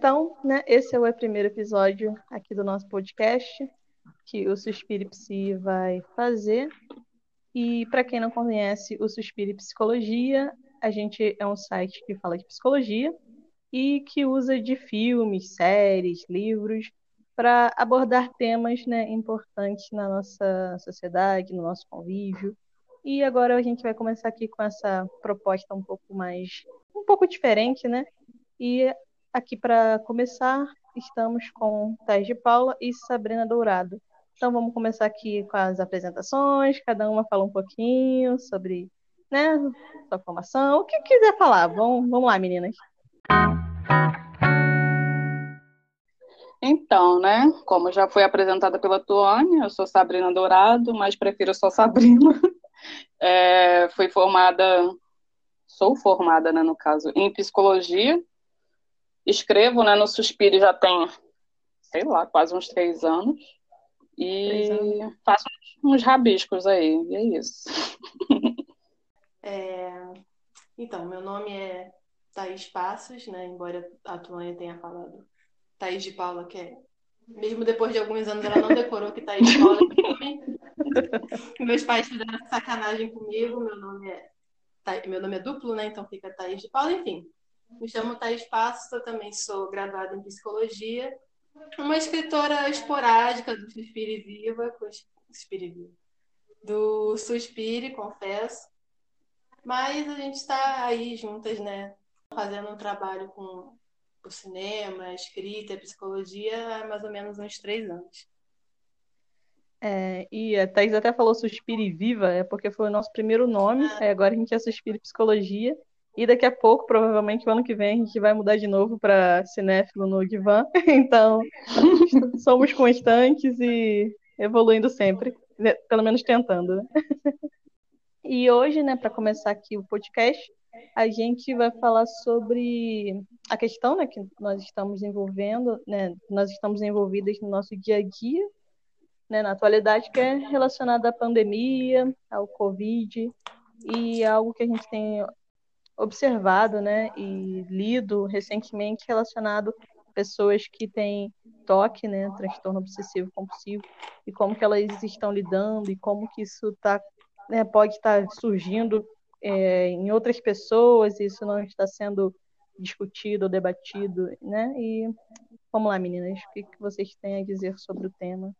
Então, né, esse é o primeiro episódio aqui do nosso podcast que o Suspire Psi vai fazer. E para quem não conhece o Suspire Psicologia, a gente é um site que fala de psicologia e que usa de filmes, séries, livros para abordar temas né, importantes na nossa sociedade, no nosso convívio. E agora a gente vai começar aqui com essa proposta um pouco mais, um pouco diferente, né? E aqui para começar, estamos com Thais de Paula e Sabrina Dourado. Então vamos começar aqui com as apresentações, cada uma fala um pouquinho sobre né, sua formação, o que quiser falar. Vamos, vamos lá, meninas. Então, né, como já foi apresentada pela Tuane, eu sou Sabrina Dourado, mas prefiro só Sabrina. É, fui formada, sou formada, né, no caso, em psicologia. Escrevo, né, no Suspiro já tem, sei lá, quase uns três anos. E anos. faço uns rabiscos aí, e é isso. É, então, meu nome é Thaís Passos, né? Embora a Tuane tenha falado Thaís de Paula, que é. Mesmo depois de alguns anos, ela não decorou que Thaís de Paula é Meus pais fizeram sacanagem comigo, meu nome é. Meu nome é duplo, né? Então fica Thaís de Paula, enfim. Me chamo Thaís Passos, eu também sou graduada em psicologia. Uma escritora esporádica do Suspire Viva, Suspire Viva, do Suspire, confesso. Mas a gente está aí juntas, né? Fazendo um trabalho com o cinema, a escrita, a psicologia há mais ou menos uns três anos. É, e a Thais até falou Suspire Viva, é porque foi o nosso primeiro nome, ah. agora a gente é Suspire Psicologia, e daqui a pouco, provavelmente o ano que vem, a gente vai mudar de novo para Cinéfilo no Divan, então somos constantes e evoluindo sempre, né, pelo menos tentando. Né? E hoje, né, para começar aqui o podcast, a gente vai falar sobre a questão né, que nós estamos envolvendo, né, nós estamos envolvidas no nosso dia a dia, né, na atualidade, que é relacionada à pandemia, ao Covid, e algo que a gente tem observado né, e lido recentemente relacionado a pessoas que têm toque, né, transtorno obsessivo compulsivo, e como que elas estão lidando, e como que isso tá, né, pode estar surgindo é, em outras pessoas, isso não está sendo discutido ou debatido, né? E vamos lá, meninas, o que, que vocês têm a dizer sobre o tema?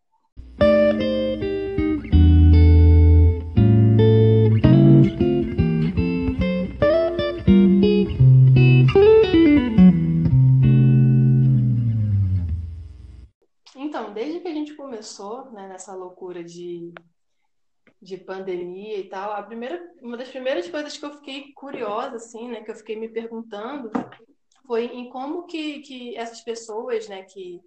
Então, desde que a gente começou né, nessa loucura de de pandemia e tal, a primeira, uma das primeiras coisas que eu fiquei curiosa, assim, né, que eu fiquei me perguntando, foi em como que, que essas pessoas, né, que,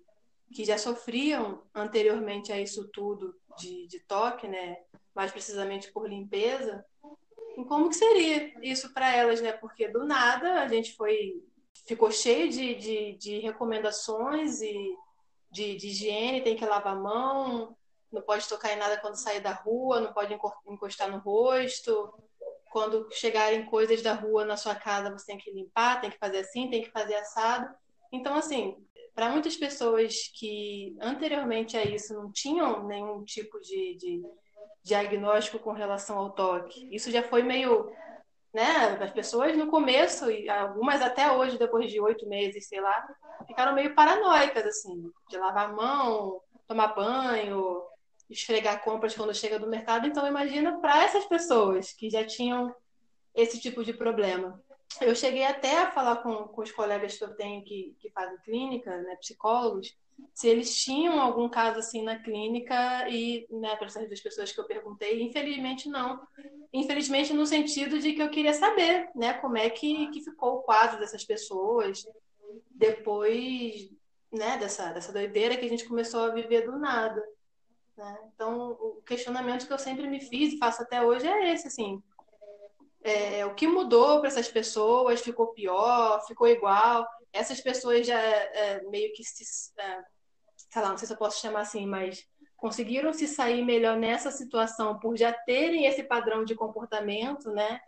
que já sofriam anteriormente a isso tudo de, de toque, né, mais precisamente por limpeza, em como que seria isso para elas, né, porque do nada a gente foi, ficou cheio de, de, de recomendações e de, de higiene, tem que lavar a mão, não pode tocar em nada quando sair da rua, não pode encostar no rosto. Quando chegarem coisas da rua na sua casa, você tem que limpar, tem que fazer assim, tem que fazer assado. Então, assim, para muitas pessoas que anteriormente a isso não tinham nenhum tipo de, de diagnóstico com relação ao toque, isso já foi meio né? As pessoas no começo, e algumas até hoje, depois de oito meses, sei lá, ficaram meio paranoicas, assim, de lavar a mão, tomar banho, esfregar compras quando chega do mercado. Então, imagina para essas pessoas que já tinham esse tipo de problema. Eu cheguei até a falar com, com os colegas que eu tenho que, que fazem clínica, né, psicólogos, se eles tinham algum caso assim na clínica e, né, para duas pessoas que eu perguntei, infelizmente não. Infelizmente no sentido de que eu queria saber, né, como é que, que ficou o quadro dessas pessoas depois, né, dessa, dessa doideira que a gente começou a viver do nada. Né? Então, o questionamento que eu sempre me fiz e faço até hoje é esse, assim, é, o que mudou para essas pessoas? Ficou pior? Ficou igual? Essas pessoas já é, meio que se, é, sei lá, não sei se eu posso chamar assim, mas conseguiram se sair melhor nessa situação por já terem esse padrão de comportamento, né?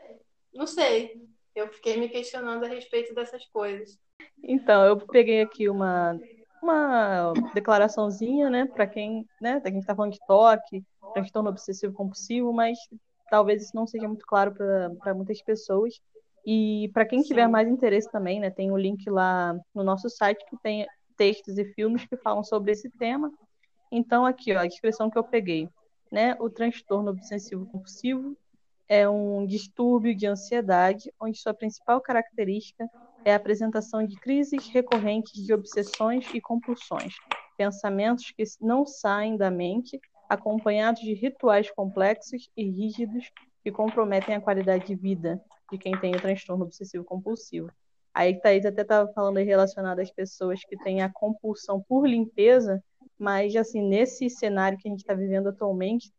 Não sei. Eu fiquei me questionando a respeito dessas coisas. Então, eu peguei aqui uma, uma declaraçãozinha, né, para quem, né, quem está falando de toque, transtorno obsessivo compulsivo, mas talvez isso não seja muito claro para muitas pessoas. E para quem tiver Sim. mais interesse também, né, tem o um link lá no nosso site que tem textos e filmes que falam sobre esse tema. Então, aqui, ó, a descrição que eu peguei. Né, o transtorno obsessivo compulsivo é um distúrbio de ansiedade, onde sua principal característica é a apresentação de crises recorrentes de obsessões e compulsões, pensamentos que não saem da mente, acompanhados de rituais complexos e rígidos que comprometem a qualidade de vida de quem tem o transtorno obsessivo compulsivo. Aí Thaís até estava falando relacionado às pessoas que têm a compulsão por limpeza, mas assim, nesse cenário que a gente está vivendo atualmente,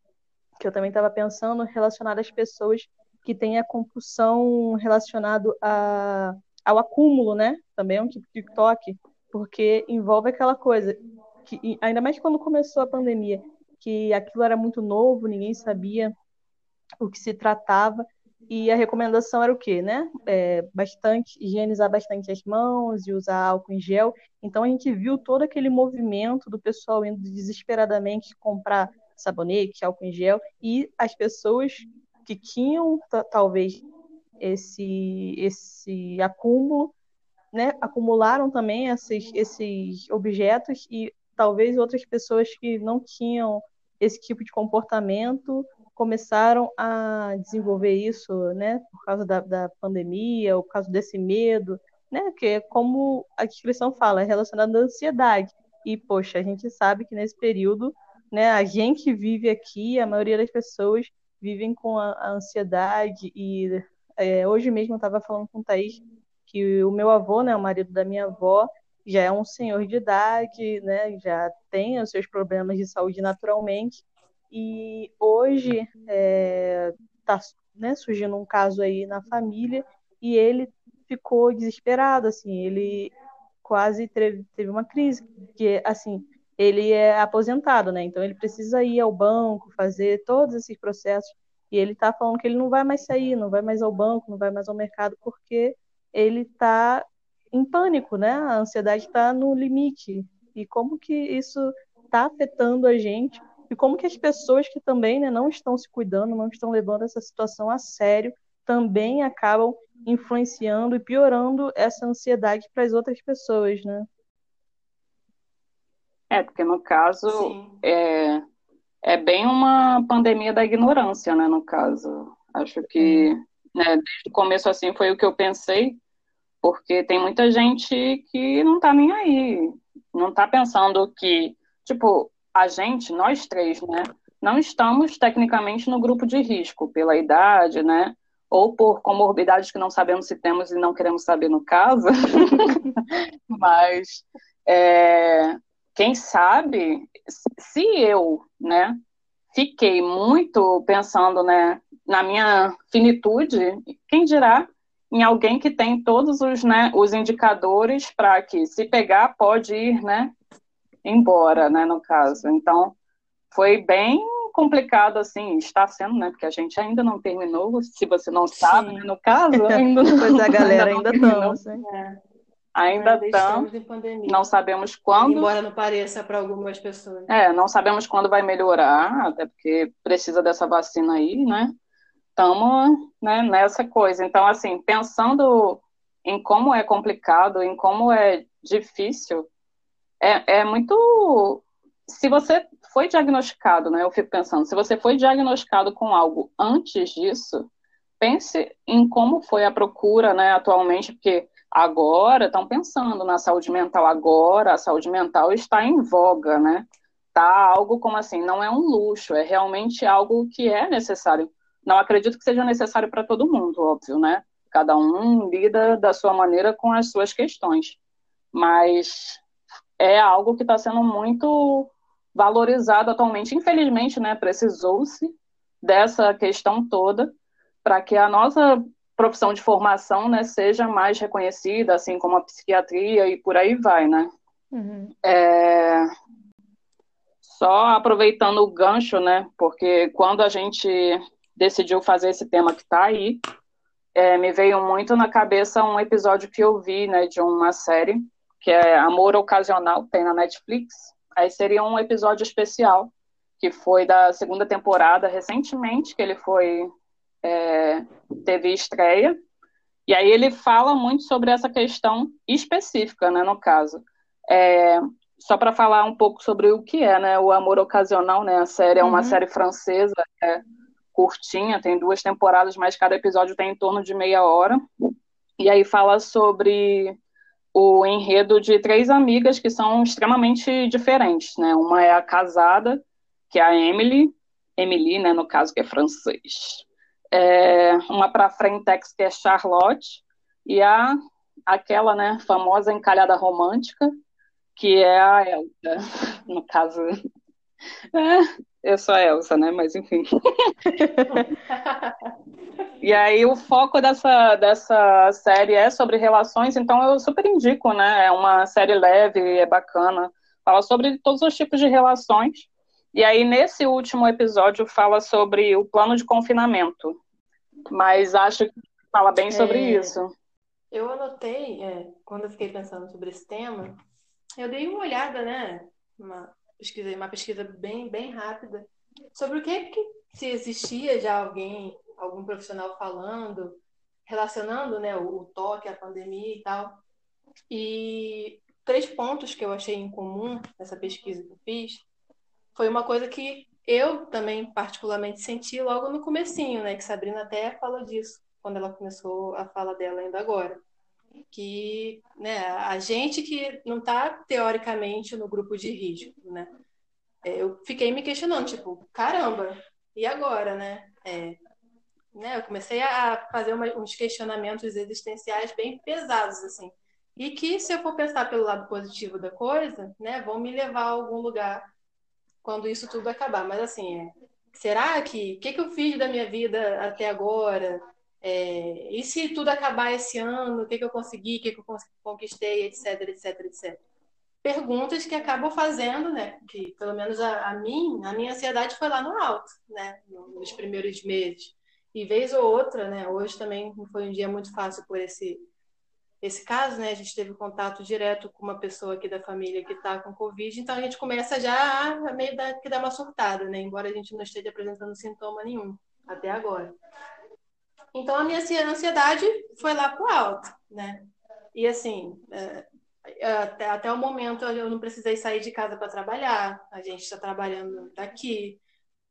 que eu também estava pensando relacionado às pessoas que têm a compulsão relacionado a, ao acúmulo, né? Também é um tipo de TikTok, porque envolve aquela coisa que ainda mais quando começou a pandemia, que aquilo era muito novo, ninguém sabia o que se tratava e a recomendação era o quê, né? É, bastante, higienizar bastante as mãos e usar álcool em gel. Então a gente viu todo aquele movimento do pessoal indo desesperadamente comprar sabonete, álcool em gel, e as pessoas que tinham talvez esse, esse acúmulo, né, acumularam também esses, esses objetos e talvez outras pessoas que não tinham esse tipo de comportamento começaram a desenvolver isso, né, por causa da, da pandemia, ou por causa desse medo, né, que é como a descrição fala, é relacionado à ansiedade. E, poxa, a gente sabe que nesse período, né, a gente vive aqui, a maioria das pessoas vivem com a, a ansiedade, e é, hoje mesmo eu estava falando com o Thaís que o meu avô, né, o marido da minha avó, já é um senhor de idade, né, já tem os seus problemas de saúde naturalmente, e hoje está é, tá, né, surgindo um caso aí na família e ele ficou desesperado, assim, ele quase teve, teve uma crise, porque, assim, ele é aposentado, né, então ele precisa ir ao banco, fazer todos esses processos, e ele está falando que ele não vai mais sair, não vai mais ao banco, não vai mais ao mercado, porque ele está em pânico, né, a ansiedade está no limite, e como que isso está afetando a gente e como que as pessoas que também né, não estão se cuidando, não estão levando essa situação a sério, também acabam influenciando e piorando essa ansiedade para as outras pessoas, né? É, porque no caso é, é bem uma pandemia da ignorância, né? No caso, acho que né, desde o começo assim foi o que eu pensei, porque tem muita gente que não tá nem aí, não tá pensando que, tipo, a gente, nós três, né, não estamos tecnicamente no grupo de risco pela idade, né, ou por comorbidades que não sabemos se temos e não queremos saber no caso, mas é, quem sabe se eu, né, fiquei muito pensando, né, na minha finitude, quem dirá em alguém que tem todos os, né, os indicadores para que se pegar pode ir, né, embora, né, no caso. Então, foi bem complicado, assim, está sendo, né, porque a gente ainda não terminou, se você não sabe, né, no caso, ainda não, pois a galera ainda estamos, é. Ainda estamos, não sabemos quando. Embora não pareça para algumas pessoas. É, não sabemos quando vai melhorar, até porque precisa dessa vacina aí, né? Estamos né, nessa coisa. Então, assim, pensando em como é complicado, em como é difícil, é, é muito. Se você foi diagnosticado, né? Eu fico pensando, se você foi diagnosticado com algo antes disso, pense em como foi a procura, né, atualmente, porque agora estão pensando na saúde mental agora, a saúde mental está em voga, né? Tá algo como assim, não é um luxo, é realmente algo que é necessário. Não acredito que seja necessário para todo mundo, óbvio, né? Cada um lida da sua maneira com as suas questões. Mas é algo que está sendo muito valorizado atualmente. Infelizmente, né, precisou-se dessa questão toda para que a nossa profissão de formação né, seja mais reconhecida, assim como a psiquiatria e por aí vai, né? Uhum. É... Só aproveitando o gancho, né? Porque quando a gente decidiu fazer esse tema que está aí, é, me veio muito na cabeça um episódio que eu vi, né, de uma série, que é Amor Ocasional, tem na Netflix. Aí seria um episódio especial, que foi da segunda temporada, recentemente, que ele foi, é, teve estreia. E aí ele fala muito sobre essa questão específica, né, no caso. É, só para falar um pouco sobre o que é, né, o Amor Ocasional, né, a série é uma uhum. série francesa, é curtinha, tem duas temporadas, mas cada episódio tem em torno de meia hora. E aí fala sobre o enredo de três amigas que são extremamente diferentes, né? Uma é a casada, que é a Emily, Emily, né, no caso, que é francês. É, uma para Frentex, que é Charlotte, e a aquela, né, famosa encalhada romântica, que é a Elsa, no caso. É, eu sou a Elsa, né? Mas enfim. e aí o foco dessa, dessa série é sobre relações, então eu super indico, né? É uma série leve, é bacana. Fala sobre todos os tipos de relações. E aí, nesse último episódio, fala sobre o plano de confinamento. Mas acho que fala bem sobre é, isso. Eu anotei, é, quando eu fiquei pensando sobre esse tema, eu dei uma olhada, né? Uma, pesquisei uma pesquisa bem, bem rápida sobre o que, que se existia já alguém, algum profissional falando, relacionando né, o, toque, a pandemia e tal. E três pontos que eu achei em comum nessa pesquisa que eu fiz foi uma coisa que eu também particularmente senti logo no comecinho, né? Que Sabrina até falou disso quando ela começou a fala dela ainda agora que né, a gente que não está teoricamente no grupo de risco, né? É, eu fiquei me questionando, tipo, caramba, e agora, né? É, né eu comecei a fazer uma, uns questionamentos existenciais bem pesados, assim, e que se eu for pensar pelo lado positivo da coisa, né, vão me levar a algum lugar quando isso tudo acabar. Mas assim, é, será que o que, que eu fiz da minha vida até agora? É, e se tudo acabar esse ano, o que, que eu consegui, o que, que eu conquistei, etc, etc, etc. Perguntas que acabam fazendo, né? Que pelo menos a, a mim, a minha ansiedade foi lá no alto, né? Nos primeiros meses. E vez ou outra, né? Hoje também foi um dia muito fácil por esse esse caso, né? A gente teve contato direto com uma pessoa aqui da família que está com Covid, então a gente começa já a meio da, que dar uma surtada, né? Embora a gente não esteja apresentando sintoma nenhum até agora. Então a minha ansiedade foi lá pro alto, né? E assim, é, é, até, até o momento eu não precisei sair de casa para trabalhar, a gente está trabalhando daqui.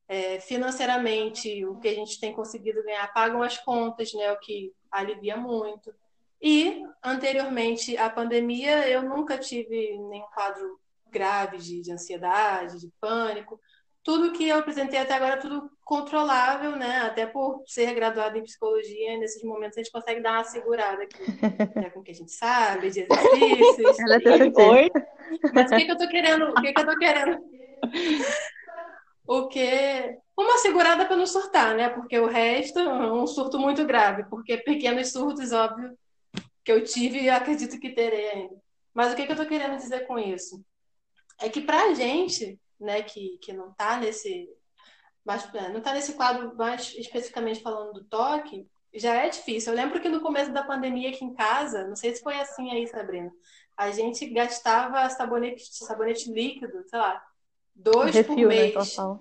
É, financeiramente, o que a gente tem conseguido ganhar pagam as contas, né? O que alivia muito. E, anteriormente à pandemia, eu nunca tive nenhum quadro grave de, de ansiedade, de pânico tudo que eu apresentei até agora é tudo controlável, né? Até por ser graduado em psicologia, nesses momentos a gente consegue dar uma segurada aqui, né? com o que a gente sabe, de exercícios. Ela é Oi. Mas o que, que eu tô querendo? O que, que eu tô querendo? O que uma segurada para não surtar, né? Porque o resto um surto muito grave, porque pequenos surtos, óbvio, que eu tive e acredito que terei ainda. Mas o que, que eu tô querendo dizer com isso? É que pra gente né, que, que não está nesse mas, é, não está nesse quadro mais especificamente falando do toque, já é difícil. Eu lembro que no começo da pandemia aqui em casa, não sei se foi assim aí, Sabrina, a gente gastava sabonete, sabonete líquido, sei lá, dois refil, por né, mês. Né,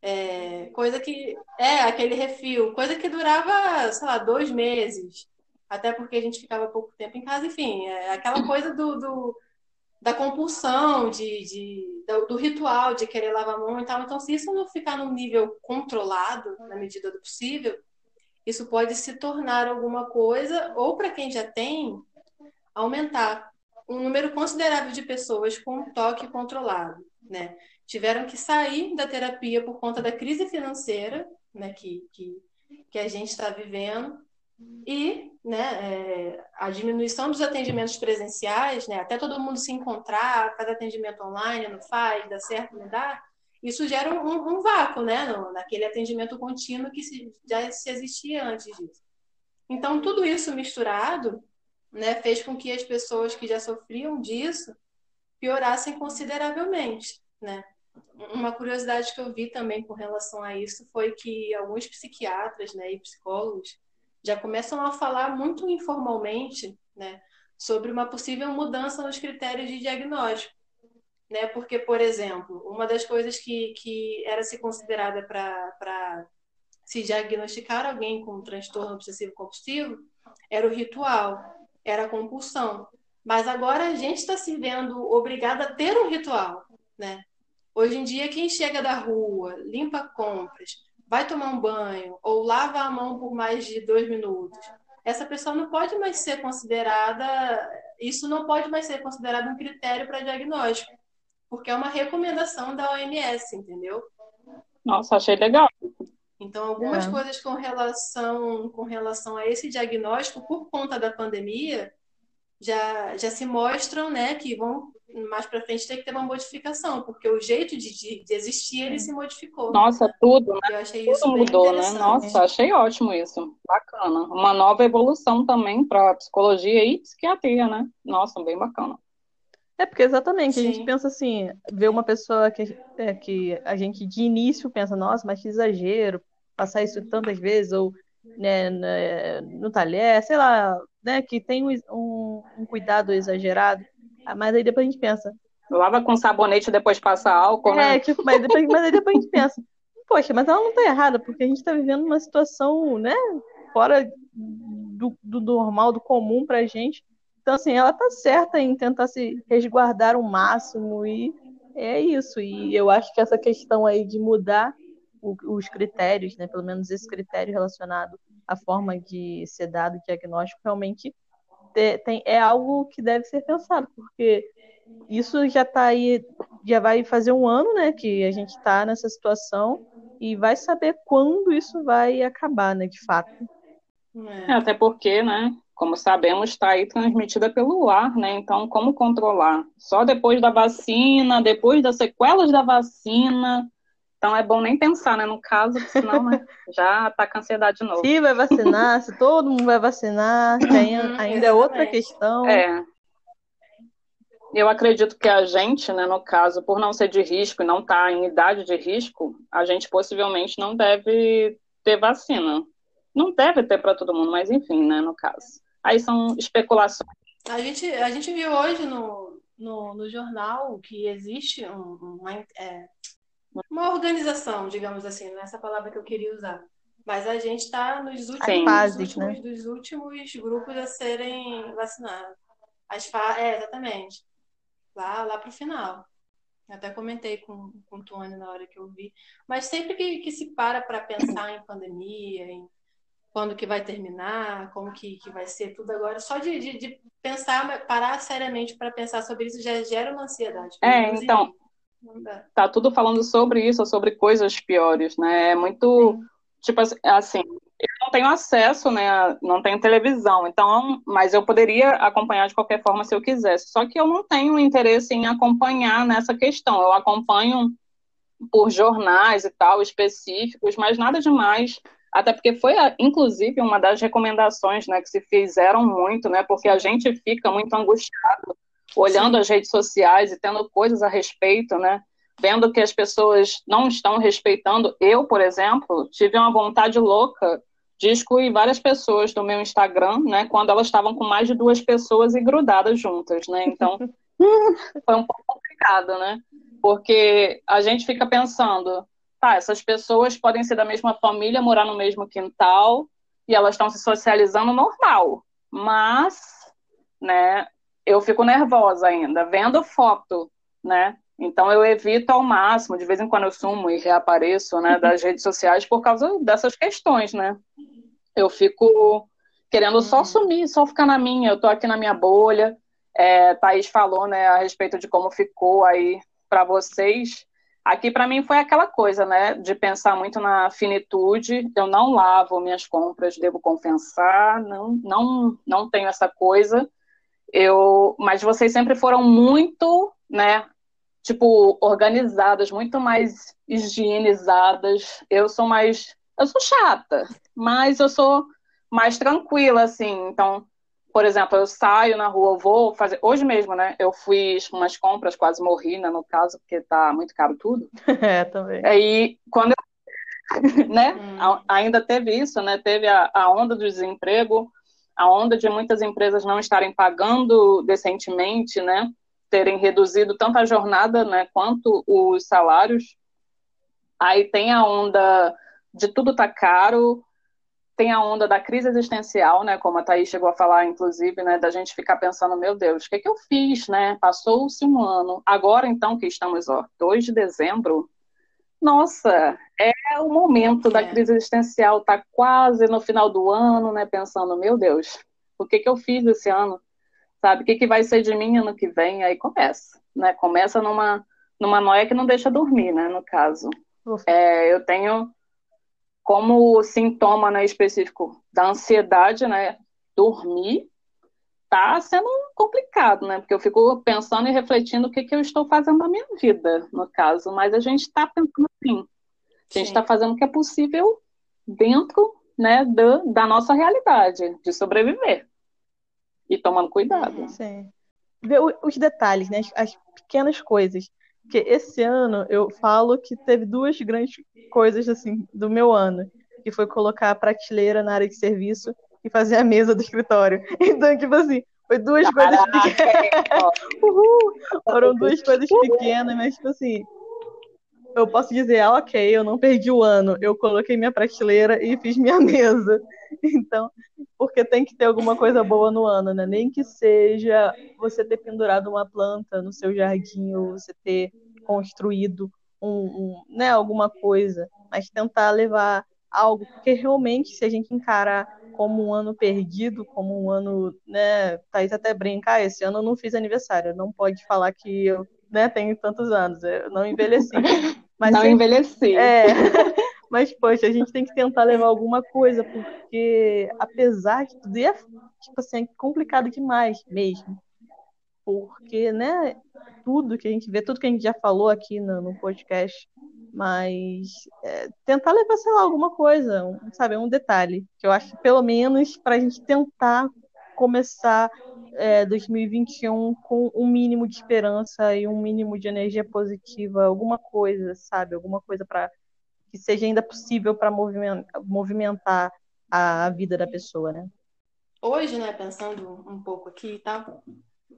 é, coisa que. É, aquele refil, coisa que durava, sei lá, dois meses. Até porque a gente ficava pouco tempo em casa, enfim, é aquela coisa do, do da compulsão, de, de do, do, ritual de querer lavar a mão e tal. Então, se isso não ficar num nível controlado, na medida do possível, isso pode se tornar alguma coisa, ou para quem já tem, aumentar um número considerável de pessoas com toque controlado, né? Tiveram que sair da terapia por conta da crise financeira, né, que, que, que a gente está vivendo, e né, é, a diminuição dos atendimentos presenciais, né, até todo mundo se encontrar, cada atendimento online não faz, dá certo, não dá, isso gera um, um vácuo né, no, naquele atendimento contínuo que se, já se existia antes disso. Então, tudo isso misturado né, fez com que as pessoas que já sofriam disso piorassem consideravelmente. Né? Uma curiosidade que eu vi também com relação a isso foi que alguns psiquiatras né, e psicólogos já começam a falar muito informalmente, né, sobre uma possível mudança nos critérios de diagnóstico. Né? Porque, por exemplo, uma das coisas que, que era se considerada para se diagnosticar alguém com um transtorno obsessivo compulsivo era o ritual, era a compulsão. Mas agora a gente está se vendo obrigada a ter um ritual, né? Hoje em dia, quem chega da rua, limpa compras, vai tomar um banho ou lava a mão por mais de dois minutos, essa pessoa não pode mais ser considerada, isso não pode mais ser considerado um critério para diagnóstico, porque é uma recomendação da OMS, entendeu? Nossa, achei legal. Então, algumas é. coisas com relação, com relação a esse diagnóstico, por conta da pandemia, já, já se mostram né, que vão mais para frente ter que ter uma modificação, porque o jeito de, de, de existir ele se modificou. Nossa, tudo, né? Eu achei tudo isso mudou, né? Nossa, achei ótimo isso. Bacana. Uma nova evolução também para psicologia e psiquiatria, né? Nossa, bem bacana. É porque exatamente, Sim. a gente pensa assim, ver uma pessoa que, é, que a gente de início pensa, nossa, mas que exagero, passar isso tantas vezes, ou né, no talher, sei lá, né, que tem um, um cuidado exagerado. Ah, mas aí depois a gente pensa. Lava com sabonete e depois passa álcool, né? É, tipo, mas, depois, mas aí depois a gente pensa, poxa, mas ela não tá errada, porque a gente tá vivendo uma situação, né, fora do, do normal, do comum pra gente. Então, assim, ela tá certa em tentar se resguardar o máximo e é isso. E eu acho que essa questão aí de mudar os critérios, né, pelo menos esse critério relacionado à forma de ser dado o diagnóstico, realmente tem, é algo que deve ser pensado, porque isso já está aí, já vai fazer um ano, né, que a gente está nessa situação e vai saber quando isso vai acabar, né, de fato. É, até porque, né, como sabemos, está aí transmitida pelo ar, né? Então, como controlar? Só depois da vacina, depois das sequelas da vacina, então é bom nem pensar, né, no caso, senão né, já tá com ansiedade de novo. Se vai vacinar, se todo mundo vai vacinar, tem, uhum, ainda é outra questão. É. Eu acredito que a gente, né, no caso, por não ser de risco e não estar tá em idade de risco, a gente possivelmente não deve ter vacina. Não deve ter para todo mundo, mas enfim, né, no caso. Aí são especulações. A gente, a gente viu hoje no, no, no jornal que existe um, uma, é, uma organização, digamos assim, não é essa palavra que eu queria usar. Mas a gente está nos últimos, fases, últimos né? dos últimos grupos a serem vacinados. As fa... É, exatamente. Lá, lá para o final. Eu até comentei com, com o Tony na hora que eu vi. Mas sempre que, que se para para pensar em pandemia, em quando que vai terminar, como que, que vai ser tudo agora, só de, de, de pensar, parar seriamente para pensar sobre isso já gera uma ansiedade. É, então, Tá tudo falando sobre isso, sobre coisas piores, né? É muito, Sim. tipo assim, eu não tenho acesso, né? Não tenho televisão, então, mas eu poderia acompanhar de qualquer forma se eu quisesse. Só que eu não tenho interesse em acompanhar nessa questão. Eu acompanho por jornais e tal específicos, mas nada demais. Até porque foi, inclusive, uma das recomendações, né, que se fizeram muito, né? Porque a gente fica muito angustiado olhando Sim. as redes sociais e tendo coisas a respeito, né? Vendo que as pessoas não estão respeitando. Eu, por exemplo, tive uma vontade louca de excluir várias pessoas do meu Instagram, né? Quando elas estavam com mais de duas pessoas e grudadas juntas, né? Então, foi um pouco complicado, né? Porque a gente fica pensando, tá, essas pessoas podem ser da mesma família, morar no mesmo quintal, e elas estão se socializando normal. Mas, né, eu fico nervosa ainda, vendo foto, né? Então eu evito ao máximo, de vez em quando eu sumo e reapareço, né, das redes sociais por causa dessas questões, né? Eu fico querendo só uhum. sumir, só ficar na minha, eu tô aqui na minha bolha. É, Thaís falou, né, a respeito de como ficou aí para vocês. Aqui para mim foi aquela coisa, né, de pensar muito na finitude. Eu não lavo minhas compras, devo confessar, não, não, não tenho essa coisa. Eu, mas vocês sempre foram muito, né, tipo, organizadas, muito mais higienizadas. Eu sou mais, eu sou chata, mas eu sou mais tranquila, assim. Então, por exemplo, eu saio na rua, eu vou fazer. Hoje mesmo, né? Eu fiz umas compras, quase morri, né? No caso, porque tá muito caro tudo. É, também. Aí, quando eu, né? Hum. Ainda teve isso, né? Teve a, a onda do desemprego, a onda de muitas empresas não estarem pagando decentemente, né? Terem reduzido tanto a jornada, né, quanto os salários. Aí tem a onda de tudo tá caro, tem a onda da crise existencial, né, como a Thaís chegou a falar, inclusive, né, da gente ficar pensando, meu Deus, o que, é que eu fiz, né? Passou-se um ano, agora então que estamos, ó, 2 de dezembro, nossa, é o momento da é. crise existencial, tá quase no final do ano, né, pensando, meu Deus, o que, que eu fiz esse ano? Sabe, o que, que vai ser de mim ano que vem? Aí começa, né, começa numa, numa noia que não deixa dormir, né, no caso. É, eu tenho como sintoma né, específico da ansiedade, né, dormir, tá sendo complicado, né? Porque eu fico pensando e refletindo o que, que eu estou fazendo na minha vida, no caso. Mas a gente está pensando assim. A gente está fazendo o que é possível dentro né, da, da nossa realidade, de sobreviver. E tomando cuidado. Uhum. Sim. Ver os detalhes, né? As pequenas coisas. Porque esse ano eu falo que teve duas grandes coisas assim do meu ano, que foi colocar a prateleira na área de serviço e fazer a mesa do escritório. Então, tipo assim, foi duas Caraca, coisas pequenas. Uhul! Foram duas coisas pequenas, mas tipo assim, eu posso dizer, ah, ok, eu não perdi o ano, eu coloquei minha prateleira e fiz minha mesa. Então, porque tem que ter alguma coisa boa no ano, né? Nem que seja você ter pendurado uma planta no seu jardim, ou você ter construído um, um, né, alguma coisa, mas tentar levar algo, porque realmente, se a gente encarar como um ano perdido, como um ano, né, Thaís até brincar, ah, esse ano eu não fiz aniversário, não pode falar que eu né, tenho tantos anos, eu não envelheci. Mas não envelheci. É, Mas, poxa, a gente tem que tentar levar alguma coisa, porque apesar de tudo, é, tipo assim, é complicado demais mesmo. Porque, né, tudo que a gente vê, tudo que a gente já falou aqui no, no podcast, mas é, tentar levar, sei lá, alguma coisa, um, sabe, um detalhe, que eu acho, pelo menos, para a gente tentar começar é, 2021 com um mínimo de esperança e um mínimo de energia positiva, alguma coisa, sabe, alguma coisa para que seja ainda possível para movimentar a vida da pessoa, né? Hoje, né, pensando um pouco aqui, tá?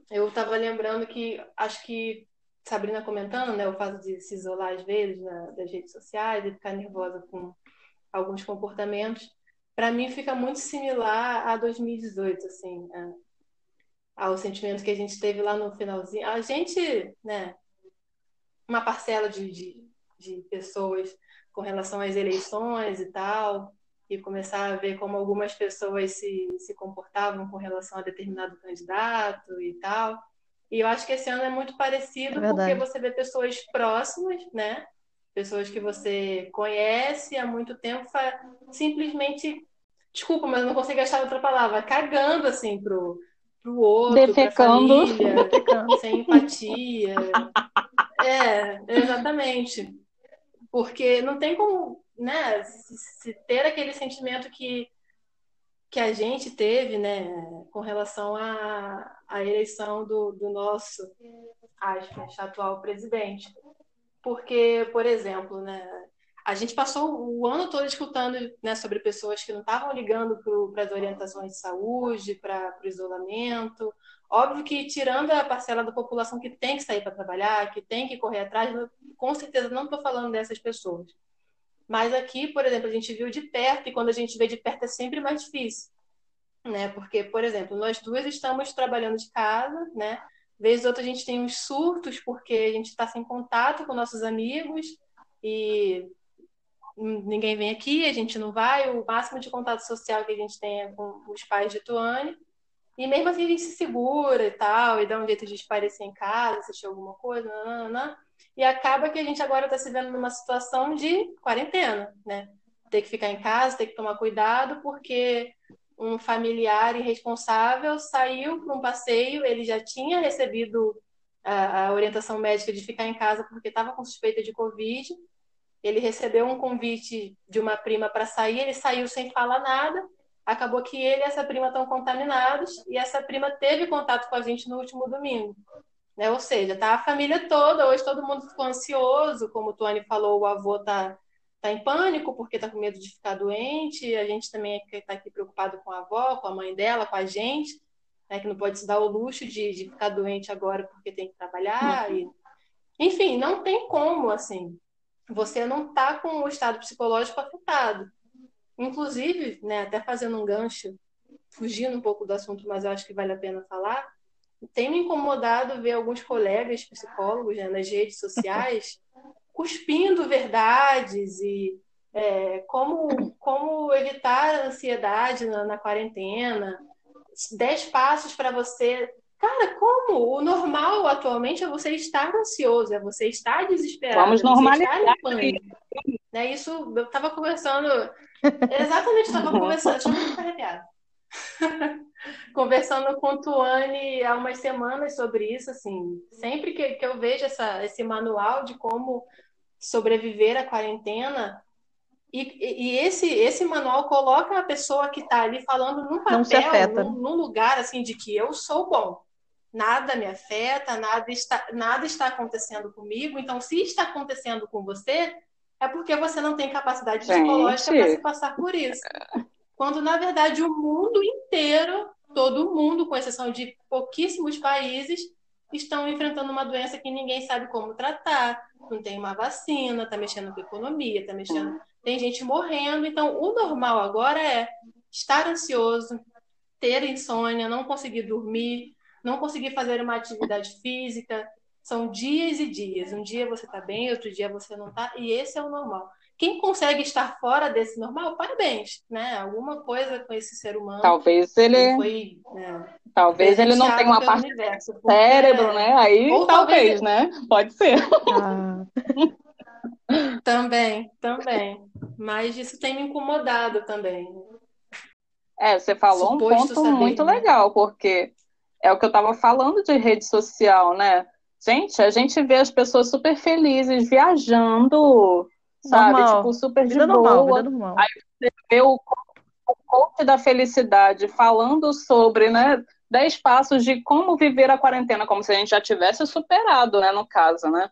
Eu estava lembrando que acho que Sabrina comentando, né, o fato de se isolar às vezes na, das redes sociais e ficar nervosa com alguns comportamentos, para mim fica muito similar a 2018, assim, a, ao sentimento que a gente teve lá no finalzinho. A gente, né, uma parcela de, de, de pessoas com relação às eleições e tal, e começar a ver como algumas pessoas se, se comportavam com relação a determinado candidato e tal. E eu acho que esse ano é muito parecido é porque você vê pessoas próximas, né? Pessoas que você conhece há muito tempo, simplesmente, desculpa, mas eu não consigo achar outra palavra, cagando assim pro, pro outro, defecando, família, sem empatia. É, exatamente porque não tem como né, se ter aquele sentimento que, que a gente teve né, com relação à, à eleição do, do nosso aspas, atual presidente. Porque, por exemplo, né, a gente passou o ano todo escutando né, sobre pessoas que não estavam ligando para as orientações de saúde, para o isolamento, Óbvio que, tirando a parcela da população que tem que sair para trabalhar, que tem que correr atrás, com certeza não estou falando dessas pessoas. Mas aqui, por exemplo, a gente viu de perto, e quando a gente vê de perto é sempre mais difícil. Né? Porque, por exemplo, nós duas estamos trabalhando de casa, né? Vez ou outra a gente tem uns surtos porque a gente está sem contato com nossos amigos e ninguém vem aqui, a gente não vai. O máximo de contato social que a gente tem é com os pais de Tuane. E mesmo assim a gente se segura e tal, e dá um jeito de esparecer em casa, assistir alguma coisa, nanana, e acaba que a gente agora está se vendo numa situação de quarentena, né? Ter que ficar em casa, ter que tomar cuidado, porque um familiar irresponsável saiu para um passeio, ele já tinha recebido a, a orientação médica de ficar em casa porque estava com suspeita de Covid. Ele recebeu um convite de uma prima para sair, ele saiu sem falar nada acabou que ele e essa prima estão contaminados e essa prima teve contato com a gente no último domingo. Né? Ou seja, tá a família toda, hoje todo mundo ficou ansioso, como o Tony falou, o avô tá, tá em pânico porque está com medo de ficar doente, a gente também está aqui preocupado com a avó, com a mãe dela, com a gente, né, que não pode se dar o luxo de, de ficar doente agora porque tem que trabalhar. Uhum. E... Enfim, não tem como, assim, você não está com o estado psicológico afetado. Inclusive, né, até fazendo um gancho, fugindo um pouco do assunto, mas eu acho que vale a pena falar, tem me incomodado ver alguns colegas psicólogos né, nas redes sociais cuspindo verdades e é, como, como evitar a ansiedade na, na quarentena, dez passos para você. Cara, como? O normal atualmente é você estar ansioso, é você estar desesperado. Vamos normalizar. Né? Isso, eu estava conversando. Exatamente, estava conversando. Deixa eu ficar arrepiada. conversando com Tuane há umas semanas sobre isso, assim, sempre que, que eu vejo essa, esse manual de como sobreviver à quarentena, e, e esse, esse manual coloca a pessoa que está ali falando num papel, num, num, lugar assim de que eu sou bom. Nada me afeta, nada está, nada está acontecendo comigo. Então, se está acontecendo com você, é porque você não tem capacidade psicológica para se passar por isso. Quando, na verdade, o mundo inteiro, todo mundo, com exceção de pouquíssimos países, estão enfrentando uma doença que ninguém sabe como tratar, não tem uma vacina, está mexendo com a economia, está mexendo. Tem gente morrendo. Então, o normal agora é estar ansioso, ter insônia, não conseguir dormir, não conseguir fazer uma atividade física. São dias e dias. Um dia você está bem, outro dia você não está, e esse é o normal. Quem consegue estar fora desse normal, parabéns, né? Alguma coisa com esse ser humano. Talvez ele. Foi, né, talvez ele não tenha uma parte universo, do cérebro, é... né? Aí talvez, talvez, né? Pode ser. Ah. também, também. Mas isso tem me incomodado também. É, você falou Suposto um ponto saber, muito né? legal, porque é o que eu estava falando de rede social, né? Gente, a gente vê as pessoas super felizes viajando, sabe? Normal. Tipo, super vida de normal, boa. Vida normal. Aí você vê o, o coach da felicidade falando sobre, né? Dez passos de como viver a quarentena, como se a gente já tivesse superado, né? No caso, né?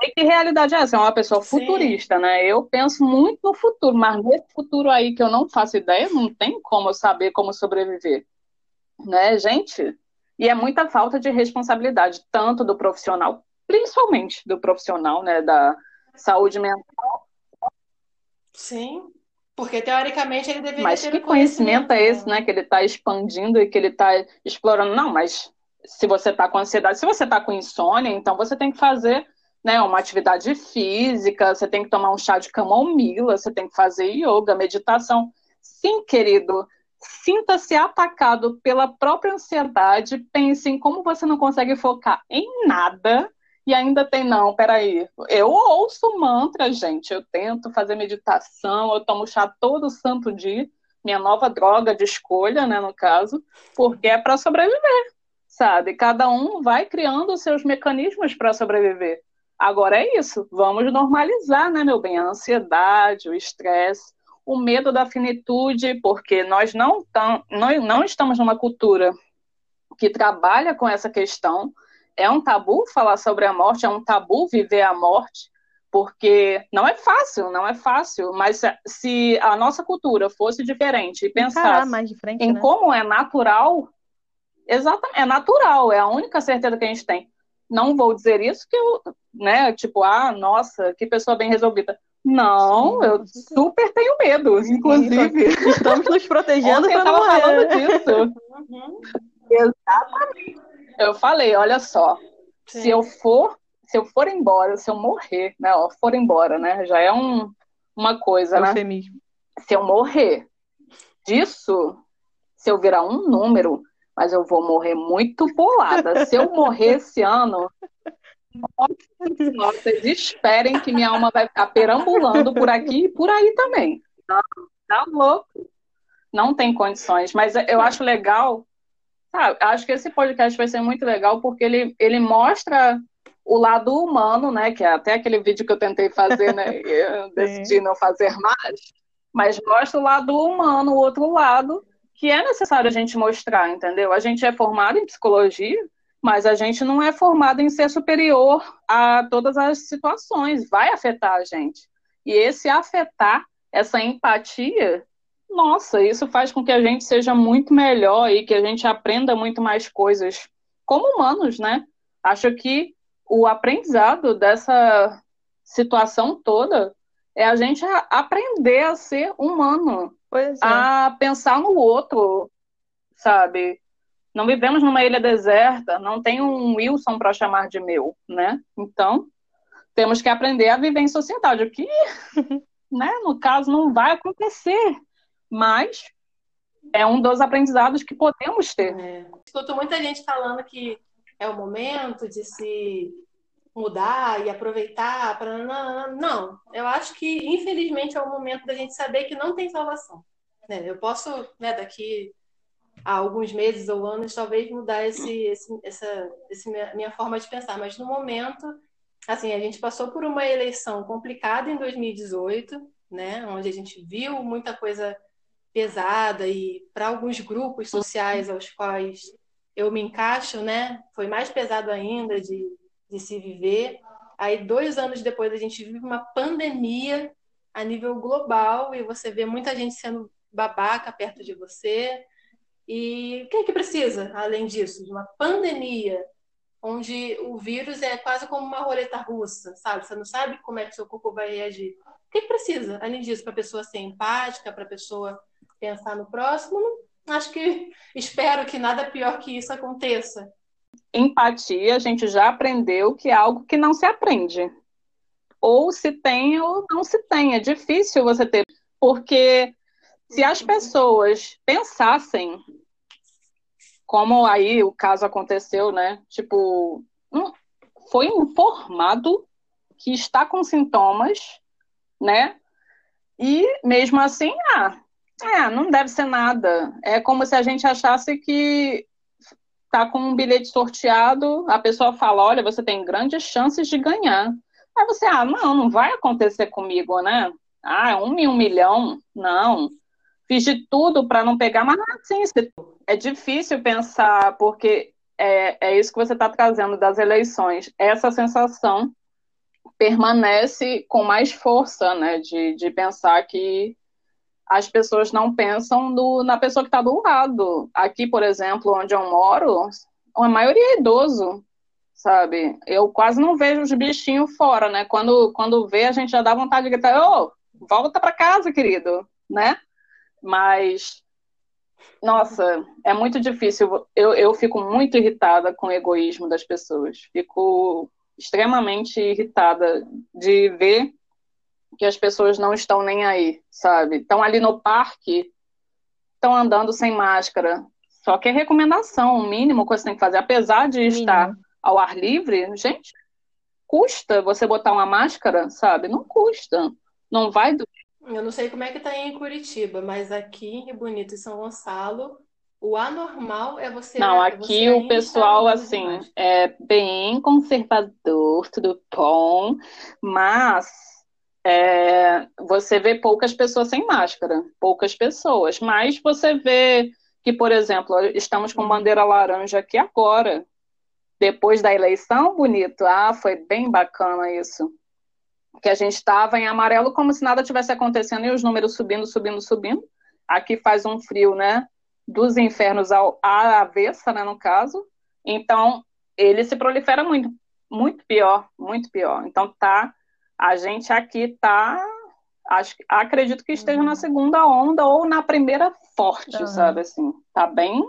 sei que realidade é essa, é uma pessoa futurista, Sim. né? Eu penso muito no futuro, mas nesse futuro aí que eu não faço ideia, não tem como eu saber como sobreviver, né, gente? E é muita falta de responsabilidade, tanto do profissional, principalmente do profissional, né, da saúde mental. Sim, porque teoricamente ele deveria mas ter que conhecimento, conhecimento é esse, né, que ele está expandindo e que ele está explorando? Não, mas se você está com ansiedade, se você está com insônia, então você tem que fazer né, uma atividade física, você tem que tomar um chá de camomila, você tem que fazer yoga, meditação. Sim, querido, sinta-se atacado pela própria ansiedade, pense em como você não consegue focar em nada e ainda tem, não, peraí, eu ouço mantra, gente, eu tento fazer meditação, eu tomo chá todo santo dia, minha nova droga de escolha, né, no caso, porque é para sobreviver, sabe? Cada um vai criando os seus mecanismos para sobreviver. Agora é isso, vamos normalizar, né, meu bem, a ansiedade, o estresse, o medo da finitude, porque nós não, tam, nós não estamos numa cultura que trabalha com essa questão. É um tabu falar sobre a morte, é um tabu viver a morte, porque não é fácil, não é fácil, mas se a nossa cultura fosse diferente e pensasse frente, em né? como é natural, exatamente, é natural, é a única certeza que a gente tem não vou dizer isso que eu, né, tipo, ah, nossa, que pessoa bem resolvida. Não, eu super tenho medo, inclusive. Estamos nos protegendo para não falando disso. Uhum. Exatamente. Eu falei, olha só, Sim. se eu for, se eu for embora, se eu morrer, né, ó, for embora, né, já é um, uma coisa, é né? Eufemismo. Se eu morrer disso, se eu virar um número, mas eu vou morrer muito bolada. Se eu morrer esse ano, vocês esperem que minha alma vai ficar perambulando por aqui e por aí também. Tá, tá louco? Não tem condições. Mas eu acho legal, sabe? Acho que esse podcast vai ser muito legal porque ele, ele mostra o lado humano, né? Que é até aquele vídeo que eu tentei fazer, né? Eu decidi não fazer mais. Mas mostra o lado humano, o outro lado, que é necessário a gente mostrar, entendeu? A gente é formado em psicologia, mas a gente não é formado em ser superior a todas as situações, vai afetar a gente. E esse afetar, essa empatia, nossa, isso faz com que a gente seja muito melhor e que a gente aprenda muito mais coisas como humanos, né? Acho que o aprendizado dessa situação toda é a gente aprender a ser humano, é. a pensar no outro, sabe? Não vivemos numa ilha deserta, não tem um Wilson para chamar de meu, né? Então, temos que aprender a viver em sociedade, o que, né, no caso, não vai acontecer, mas é um dos aprendizados que podemos ter. É. Escuto muita gente falando que é o momento de se mudar e aproveitar para não, eu acho que infelizmente é o momento da gente saber que não tem salvação. Né? Eu posso, né, daqui a alguns meses ou anos, talvez mudar esse, esse, essa esse minha forma de pensar, mas no momento, assim, a gente passou por uma eleição complicada em 2018, né, onde a gente viu muita coisa pesada e para alguns grupos sociais aos quais eu me encaixo, né? Foi mais pesado ainda de, de se viver. Aí, dois anos depois, a gente vive uma pandemia a nível global e você vê muita gente sendo babaca perto de você. E o que é que precisa, além disso? De uma pandemia, onde o vírus é quase como uma roleta russa, sabe? Você não sabe como é que seu corpo vai reagir. O que, é que precisa, além disso, para a pessoa ser empática, para a pessoa pensar no próximo? acho que espero que nada pior que isso aconteça. Empatia, a gente já aprendeu que é algo que não se aprende. Ou se tem ou não se tem. É difícil você ter. Porque se as pessoas pensassem, como aí o caso aconteceu, né? Tipo, foi informado que está com sintomas, né? E mesmo assim, ah, é, não deve ser nada. É como se a gente achasse que tá com um bilhete sorteado, a pessoa fala, olha, você tem grandes chances de ganhar. Aí você, ah, não, não vai acontecer comigo, né? Ah, um em um milhão? Não. Fiz de tudo para não pegar, mas assim, é difícil pensar, porque é, é isso que você está trazendo das eleições. Essa sensação permanece com mais força, né? De, de pensar que as pessoas não pensam no, na pessoa que está do lado. Aqui, por exemplo, onde eu moro, a maioria é idoso, sabe? Eu quase não vejo os bichinhos fora, né? Quando, quando vê, a gente já dá vontade de gritar, ô, volta para casa, querido, né? Mas, nossa, é muito difícil. Eu, eu fico muito irritada com o egoísmo das pessoas. Fico extremamente irritada de ver que as pessoas não estão nem aí, sabe? Estão ali no parque, estão andando sem máscara. Só que é recomendação, o mínimo que você tem que fazer, apesar de mínimo. estar ao ar livre, gente, custa você botar uma máscara, sabe? Não custa. Não vai do... Eu não sei como é que tá em Curitiba, mas aqui em Bonito e São Gonçalo, o anormal é você. Não, aqui você o pessoal, assim, é bem conservador, tudo bom, mas é, você vê poucas pessoas sem máscara, poucas pessoas, mas você vê que, por exemplo, estamos com bandeira laranja aqui agora, depois da eleição, bonito, ah, foi bem bacana isso, que a gente estava em amarelo como se nada tivesse acontecendo e os números subindo, subindo, subindo, aqui faz um frio, né, dos infernos ao, à avessa, né, no caso, então ele se prolifera muito, muito pior, muito pior, então tá a gente aqui está, acredito que esteja uhum. na segunda onda ou na primeira forte, uhum. sabe, assim, tá bem,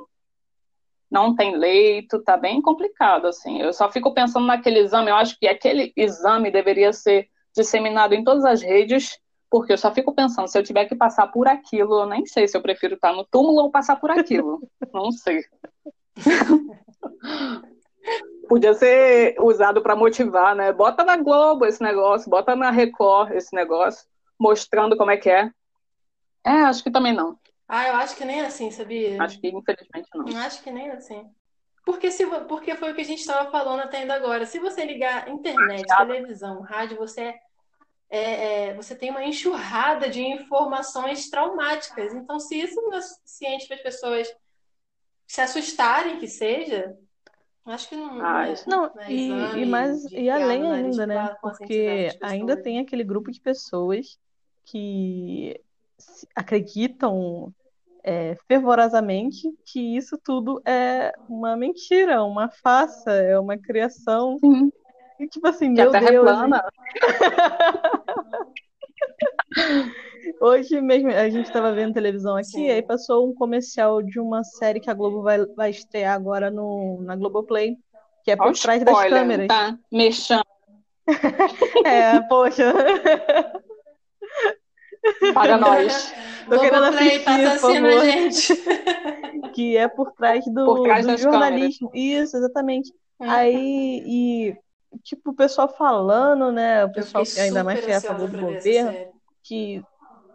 não tem leito, tá bem complicado, assim, eu só fico pensando naquele exame, eu acho que aquele exame deveria ser disseminado em todas as redes, porque eu só fico pensando, se eu tiver que passar por aquilo, eu nem sei se eu prefiro estar no túmulo ou passar por aquilo, não sei. podia ser usado para motivar, né? Bota na Globo esse negócio, bota na Record esse negócio, mostrando como é que é. É, acho que também não. Ah, eu acho que nem assim, sabia? Acho que infelizmente não. Acho que nem assim. Porque, se, porque foi o que a gente estava falando até ainda agora. Se você ligar internet, televisão, rádio, você é, é, você tem uma enxurrada de informações traumáticas. Então, se isso não é suficiente para as pessoas se assustarem que seja, Acho que não. Ah, é, isso- Não, não é e, exame e, mais, e além ainda, né? Porque ainda tem aquele grupo de pessoas que acreditam é, fervorosamente que isso tudo é uma mentira, uma farsa, é uma criação. Sim, E tipo assim, que meu é Deus, plana. Hoje mesmo a gente estava vendo televisão aqui, Sim. aí passou um comercial de uma série que a Globo vai, vai estrear agora no, na Globoplay, que é Olha por o trás das spoiler, câmeras. tá? Mexendo. É, poxa, Paga nós. Tô querendo assistir, patrocina a gente. que é por trás do, Por trás do jornalismo. Isso, exatamente. Aí, e tipo, o pessoal falando, né? O pessoal fiquei ainda mais que é a favor do governo, que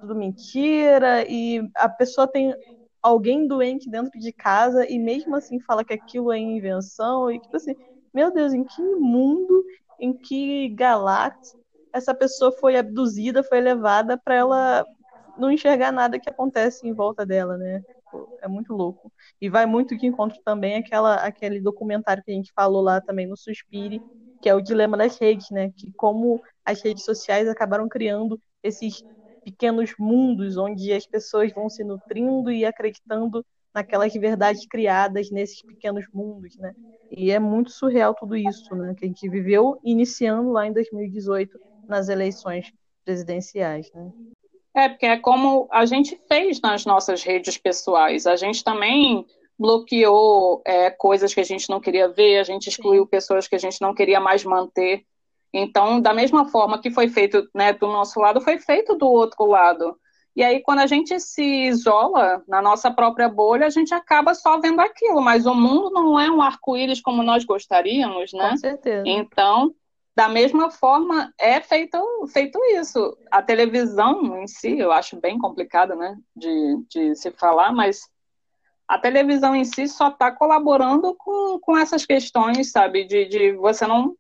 tudo mentira, e a pessoa tem alguém doente dentro de casa e mesmo assim fala que aquilo é invenção, e tipo assim, meu Deus, em que mundo, em que galáxia essa pessoa foi abduzida, foi levada para ela não enxergar nada que acontece em volta dela, né? É muito louco. E vai muito de encontro também aquela, aquele documentário que a gente falou lá também no Suspire, que é o dilema das redes, né? Que como as redes sociais acabaram criando esses pequenos mundos onde as pessoas vão se nutrindo e acreditando naquelas verdades criadas nesses pequenos mundos, né? E é muito surreal tudo isso, né? Que a gente viveu iniciando lá em 2018 nas eleições presidenciais, né? É, porque é como a gente fez nas nossas redes pessoais. A gente também bloqueou é, coisas que a gente não queria ver, a gente excluiu pessoas que a gente não queria mais manter. Então, da mesma forma que foi feito né, do nosso lado, foi feito do outro lado. E aí, quando a gente se isola na nossa própria bolha, a gente acaba só vendo aquilo, mas o mundo não é um arco-íris como nós gostaríamos, né? Com certeza. Então, da mesma forma, é feito, feito isso. A televisão em si, eu acho bem complicado, né, de, de se falar, mas a televisão em si só está colaborando com, com essas questões, sabe, de, de você não,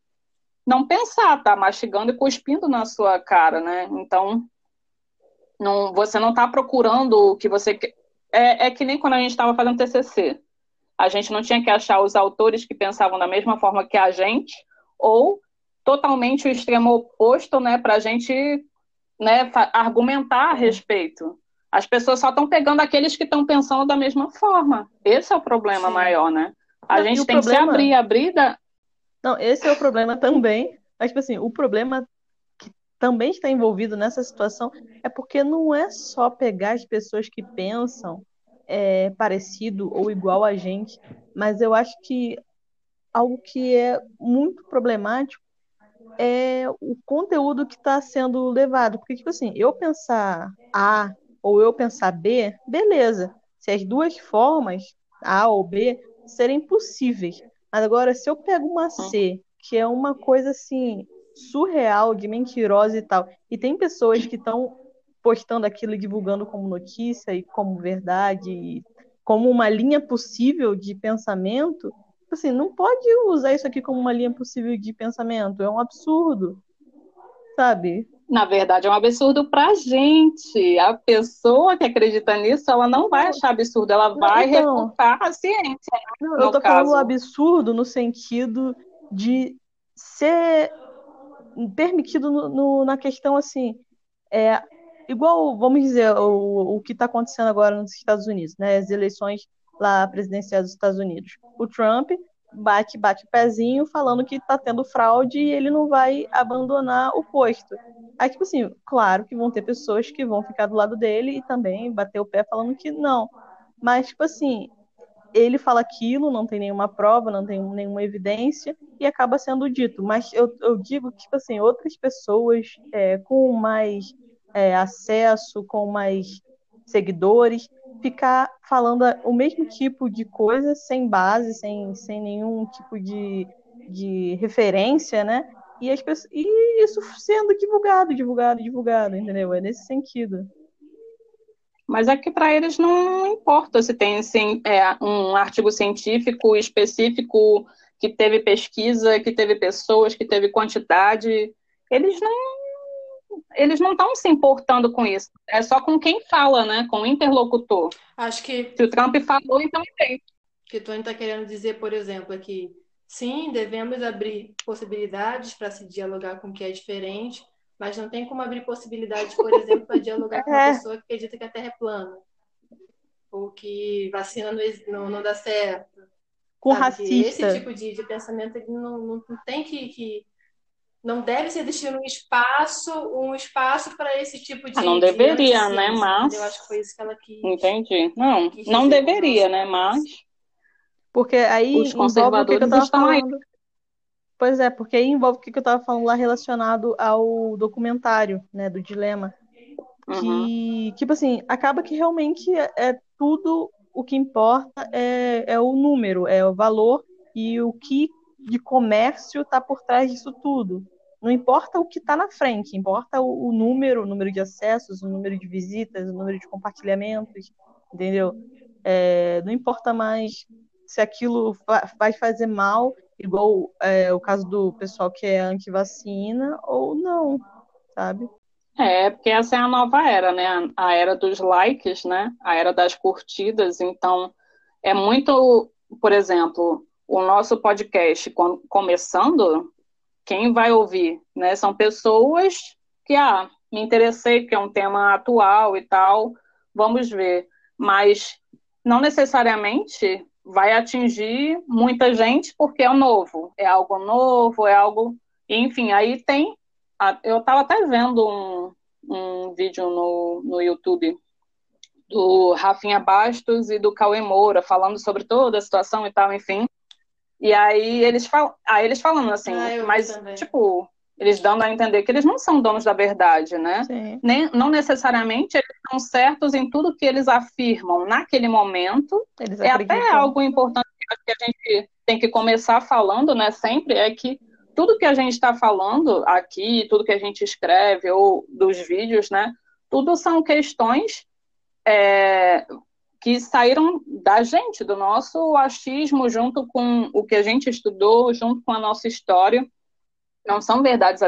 não pensar, tá mastigando e cuspindo na sua cara, né? Então, não, você não está procurando o que você quer. É, é que nem quando a gente estava fazendo TCC. A gente não tinha que achar os autores que pensavam da mesma forma que a gente, ou totalmente o extremo oposto, né, para a gente né, argumentar a respeito. As pessoas só estão pegando aqueles que estão pensando da mesma forma. Esse é o problema Sim. maior, né? A Não, gente tem que se problema- abrir, abrir da... Não, esse é o problema também. Mas, tipo assim, o problema que também está envolvido nessa situação é porque não é só pegar as pessoas que pensam é, parecido ou igual a gente, mas eu acho que algo que é muito problemático é o conteúdo que está sendo levado. Porque, tipo assim, eu pensar A ou eu pensar B, beleza. Se as duas formas, A ou B, serem possíveis. Mas agora, se eu pego uma C, que é uma coisa assim, surreal, de mentirosa e tal, e tem pessoas que estão postando aquilo e divulgando como notícia e como verdade, e como uma linha possível de pensamento, assim, não pode usar isso aqui como uma linha possível de pensamento. É um absurdo. Sabe? Na verdade, é um absurdo pra gente. A pessoa que acredita nisso, ela não vai achar absurdo, ela vai então. refutar a ciência. Não, No eu tô caso. falando absurdo no sentido de ser permitido no, no- na questão assim, é, igual, vamos dizer, o, o que está acontecendo agora nos Estados Unidos, né? As eleições lá presidenciais dos Estados Unidos. O Trump bate, bate pezinho falando que está tendo fraude e ele não vai abandonar o posto. Aí, tipo assim, claro que vão ter pessoas que vão ficar do lado dele e também bater o pé falando que não. Mas, tipo assim, ele fala aquilo, não tem nenhuma prova, não tem nenhuma evidência, e acaba sendo dito. Mas eu, eu digo que, tipo assim, outras pessoas é, com mais é, acesso, com mais seguidores, ficar falando o mesmo tipo de coisa sem base, sem, sem nenhum tipo de, de referência, né? E, as pessoas, e isso sendo divulgado, divulgado, divulgado, entendeu? É nesse sentido. Mas é que para eles não importa se tem assim, é, um artigo científico específico que teve pesquisa, que teve pessoas, que teve quantidade. Eles não eles não estão se importando com isso. É só com quem fala, né? Com o interlocutor. Acho que Se o Trump falou, então tem. O que Tony está querendo dizer, por exemplo, é que sim, devemos abrir possibilidades para se dialogar com o que é diferente, mas não tem como abrir possibilidades, por exemplo, para dialogar com uma é. pessoa que acredita que a Terra é plana, ou que vacina não, não, não dá certo. Com sabe? racista. Esse tipo de, de pensamento ele não, não, não tem que, que não deve ser destinado um espaço, um espaço para esse tipo de. Ah, não deveria, de né? Mas. Eu acho que foi isso que ela quis. Entendi. Não, não deveria, né? Mas. Porque aí os conservadores estão falando. aí. Pois é, porque aí envolve o que eu estava falando lá relacionado ao documentário, né, do dilema. Uhum. Que, tipo assim, acaba que realmente é, é tudo o que importa é, é o número, é o valor e o que de comércio está por trás disso tudo. Não importa o que está na frente, importa o, o, número, o número de acessos, o número de visitas, o número de compartilhamentos, entendeu? É, não importa mais se aquilo vai fazer mal, igual é, o caso do pessoal que é anti-vacina, ou não, sabe? É, porque essa é a nova era, né? A era dos likes, né? A era das curtidas. Então, é muito, por exemplo, o nosso podcast começando, quem vai ouvir, né? São pessoas que, ah, me interessei, porque é um tema atual e tal, vamos ver. Mas não necessariamente vai atingir muita gente porque é novo, é algo novo, é algo. Enfim, aí tem. Eu estava até vendo um, um vídeo no, no YouTube do Rafinha Bastos e do Cauê Moura falando sobre toda a situação e tal, enfim. E aí eles, fal... aí eles falando assim, ah, mas, também. tipo, eles dando a entender que eles não são donos da verdade, né? Nem, não necessariamente eles são certos em tudo que eles afirmam naquele momento. Eles é até algo importante que a gente tem que começar falando, né? Sempre é que tudo que a gente está falando aqui, tudo que a gente escreve ou dos vídeos, né? Tudo são questões é, que saíram da gente, do nosso achismo, junto com o que a gente estudou, junto com a nossa história. Não são verdades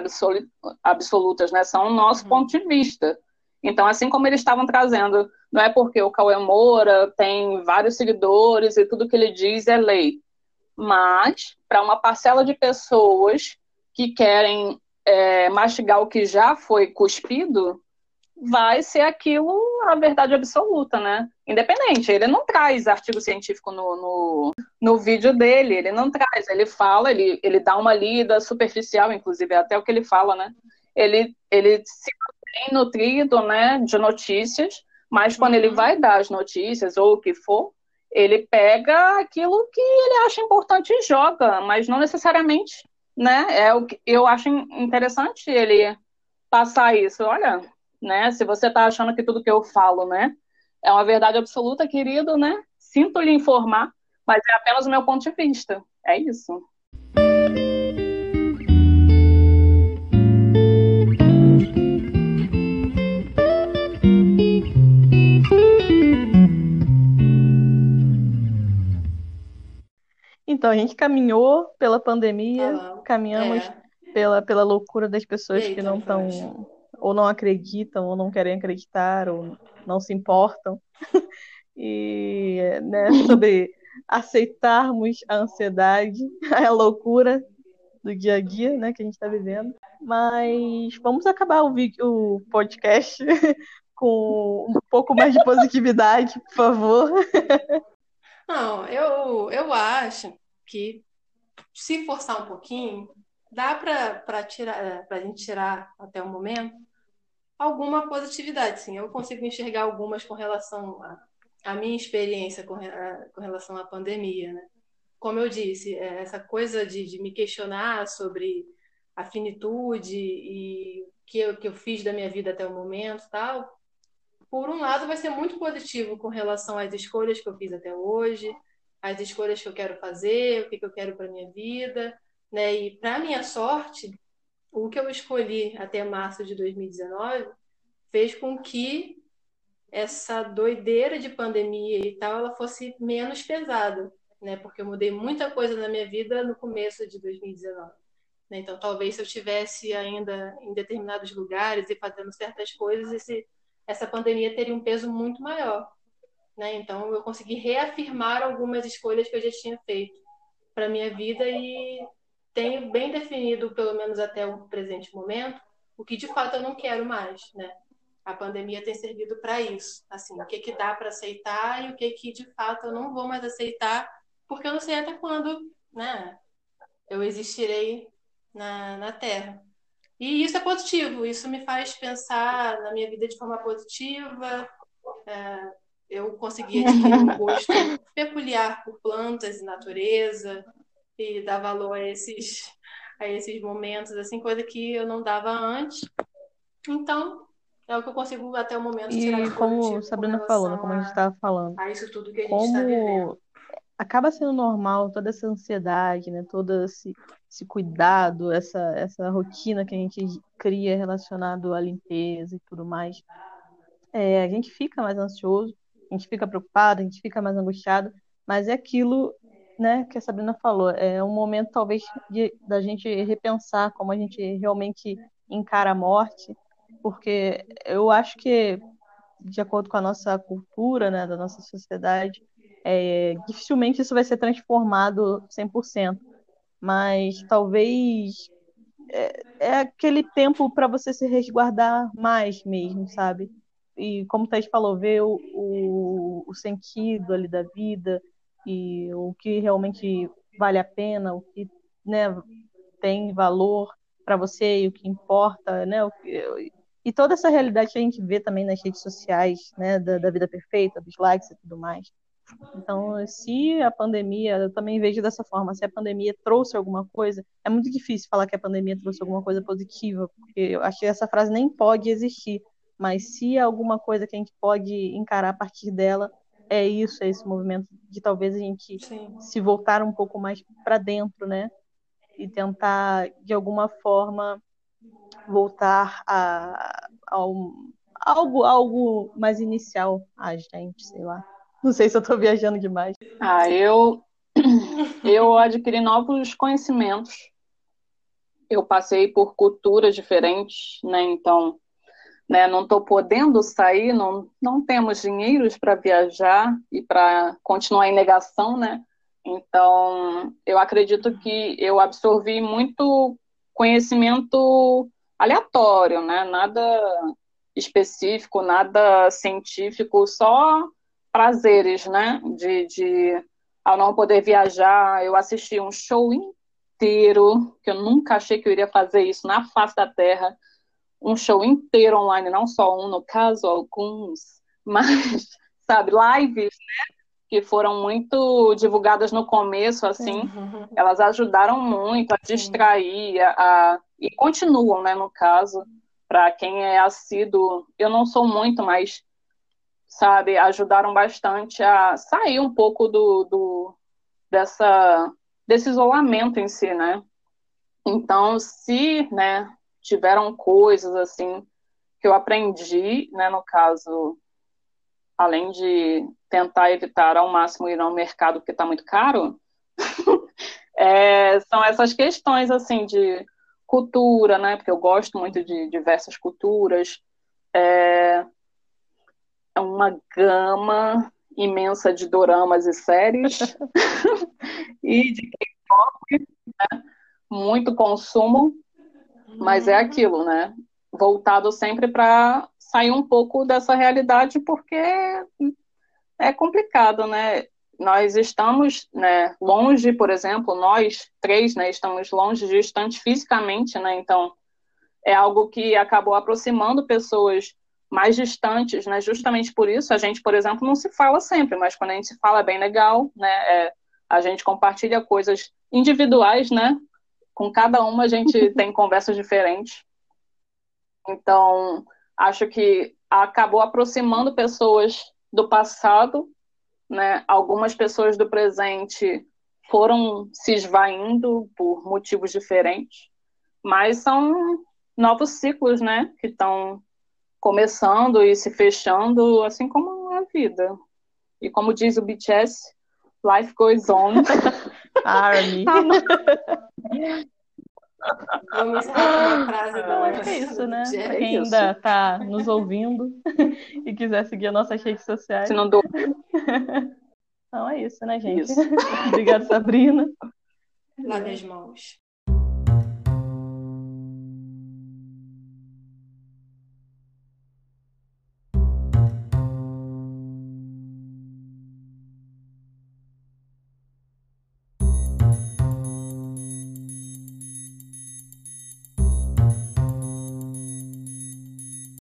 absolutas, né? São o nosso uhum. ponto de vista. Então, assim como eles estavam trazendo, não é porque o Cauê Moura tem vários seguidores e tudo que ele diz é lei, mas para uma parcela de pessoas que querem é, mastigar o que já foi cuspido, vai ser aquilo a verdade absoluta, né? Independente, ele não traz artigo científico no, no, no, vídeo dele, ele não traz, ele fala, ele, ele dá uma lida superficial, inclusive, é até o que ele fala, né? Ele, ele se mantém nutrido, né, de notícias, mas quando uhum. ele vai dar as notícias ou o que for, ele pega aquilo que ele acha importante e joga, mas não necessariamente, né? É o que eu acho interessante ele passar isso. Olha, né? Se você está achando que tudo que eu falo, né, é uma verdade absoluta, querido, né? Sinto lhe informar, mas é apenas o meu ponto de vista. É isso. Então, a gente caminhou pela pandemia, ah, caminhamos é. pela, pela loucura das pessoas aí, que não estão ou não acreditam, ou não querem acreditar, ou não se importam. e né, sobre aceitarmos a ansiedade, a loucura do dia a dia, né, que a gente está vivendo. Mas vamos acabar o vídeo, o podcast com um pouco mais de positividade, por favor. Não, eu, eu acho que se forçar um pouquinho, dá para tirar, para a gente tirar até o momento alguma positividade, sim. Eu consigo enxergar algumas com relação à minha experiência com, a, com, relação à pandemia, né? Como eu disse, é, essa coisa de, de me questionar sobre a finitude e o que eu, que eu fiz da minha vida até o momento tal, por um lado vai ser muito positivo com relação às escolhas que eu fiz até hoje, as escolhas que eu quero fazer, o que, que eu quero para minha vida, né? E para minha sorte, o que eu escolhi até março de 2019 fez com que essa doideira de pandemia e tal ela fosse menos pesada, né? Porque eu mudei muita coisa na minha vida no começo de 2019. Né? Então, talvez se eu tivesse ainda em determinados lugares e fazendo certas coisas, esse, essa pandemia teria um peso muito maior. Né? Então, eu consegui reafirmar algumas escolhas que eu já tinha feito para minha vida e tenho bem definido, pelo menos até o presente momento, o que de fato eu não quero mais, né? A pandemia tem servido para isso, assim, o que que dá para aceitar e o que que de fato eu não vou mais aceitar, porque eu não sei até quando, né? Eu existirei na, na Terra. E isso é positivo, isso me faz pensar na minha vida de forma positiva. É, eu consegui adquirir um gosto peculiar por plantas e natureza e dar valor a esses, a esses momentos, assim, coisa que eu não dava antes. Então, é o que eu consigo até o momento tirar E como Sabrina falou, né, como a gente estava falando, a isso tudo que a gente está como vivendo. acaba sendo normal toda essa ansiedade, né? Todo esse, esse cuidado, essa, essa rotina que a gente cria relacionado à limpeza e tudo mais. É, a gente fica mais ansioso, a gente fica preocupado, a gente fica mais angustiado, mas é aquilo, né, que a Sabrina falou, é um momento talvez de, da gente repensar como a gente realmente encara a morte, porque eu acho que, de acordo com a nossa cultura, né, da nossa sociedade, é, dificilmente isso vai ser transformado 100%, mas talvez é, é aquele tempo para você se resguardar mais mesmo, sabe? E como o Thaís falou, ver o, o, o sentido ali da vida e o que realmente vale a pena, o que né, tem valor para você e o que importa, né? E toda essa realidade que a gente vê também nas redes sociais, né, da, da vida perfeita, dos likes e tudo mais. Então, se a pandemia, eu também vejo dessa forma, se a pandemia trouxe alguma coisa, é muito difícil falar que a pandemia trouxe alguma coisa positiva, porque eu acho que essa frase nem pode existir, mas se é alguma coisa que a gente pode encarar a partir dela, é isso, é esse movimento de talvez a gente Sim. se voltar um pouco mais para dentro, né? E tentar, de alguma forma, voltar a, a um- algo, algo mais inicial a gente, sei lá. Não sei se eu tô viajando demais. Ah, eu, eu adquiri novos conhecimentos. Eu passei por culturas diferentes, né? Então, né, não estou podendo sair, não, não temos dinheiros para viajar e para continuar em negação, né? Então, eu acredito que eu absorvi muito conhecimento aleatório, né? Nada específico, nada científico, só prazeres, né? De, de ao não poder viajar, eu assisti um show inteiro, que eu nunca achei que eu iria fazer isso na face da Terra, um show inteiro online, não só um, no caso, alguns, mas, sabe, lives, né? Que foram muito divulgadas no começo, assim, elas ajudaram muito a distrair, a, a- e continuam, né, no caso, para quem é assíduo, eu não sou muito, mas, sabe, ajudaram bastante a sair um pouco do, do dessa, desse isolamento em si, né? Então, se, né, tiveram coisas, assim, que eu aprendi, né, no caso, além de tentar evitar ao máximo ir ao mercado porque está muito caro, é, são essas questões, assim, de cultura, né? Porque eu gosto muito de diversas culturas. É, é uma gama imensa de doramas e séries e de K-pop, né? Muito consumo, mas é aquilo, né? Voltado sempre para sair um pouco dessa realidade, porque é complicado, né? Nós estamos, né, longe, por exemplo, nós três, né, estamos longe, distante fisicamente, né? Então, é algo que acabou aproximando pessoas mais distantes, né? Justamente por isso, a gente, por exemplo, não se fala sempre, mas quando a gente se fala é bem legal, né? É, a gente compartilha coisas individuais, né? Com cada uma a gente tem conversas diferentes. Então, acho que acabou aproximando pessoas do passado, né? Algumas pessoas do presente foram se esvaindo por motivos diferentes, mas são novos ciclos, né? Que estão começando e se fechando, assim como a vida. E como diz o BTS, life goes on. Army. Vamos uma frase Então, da acho que é isso, né? Jack. Pra quem ainda tá nos ouvindo e quiser seguir as nossas redes sociais. Se não dou Então é isso, né, gente? Isso. Obrigada, Sabrina. Lave as mãos.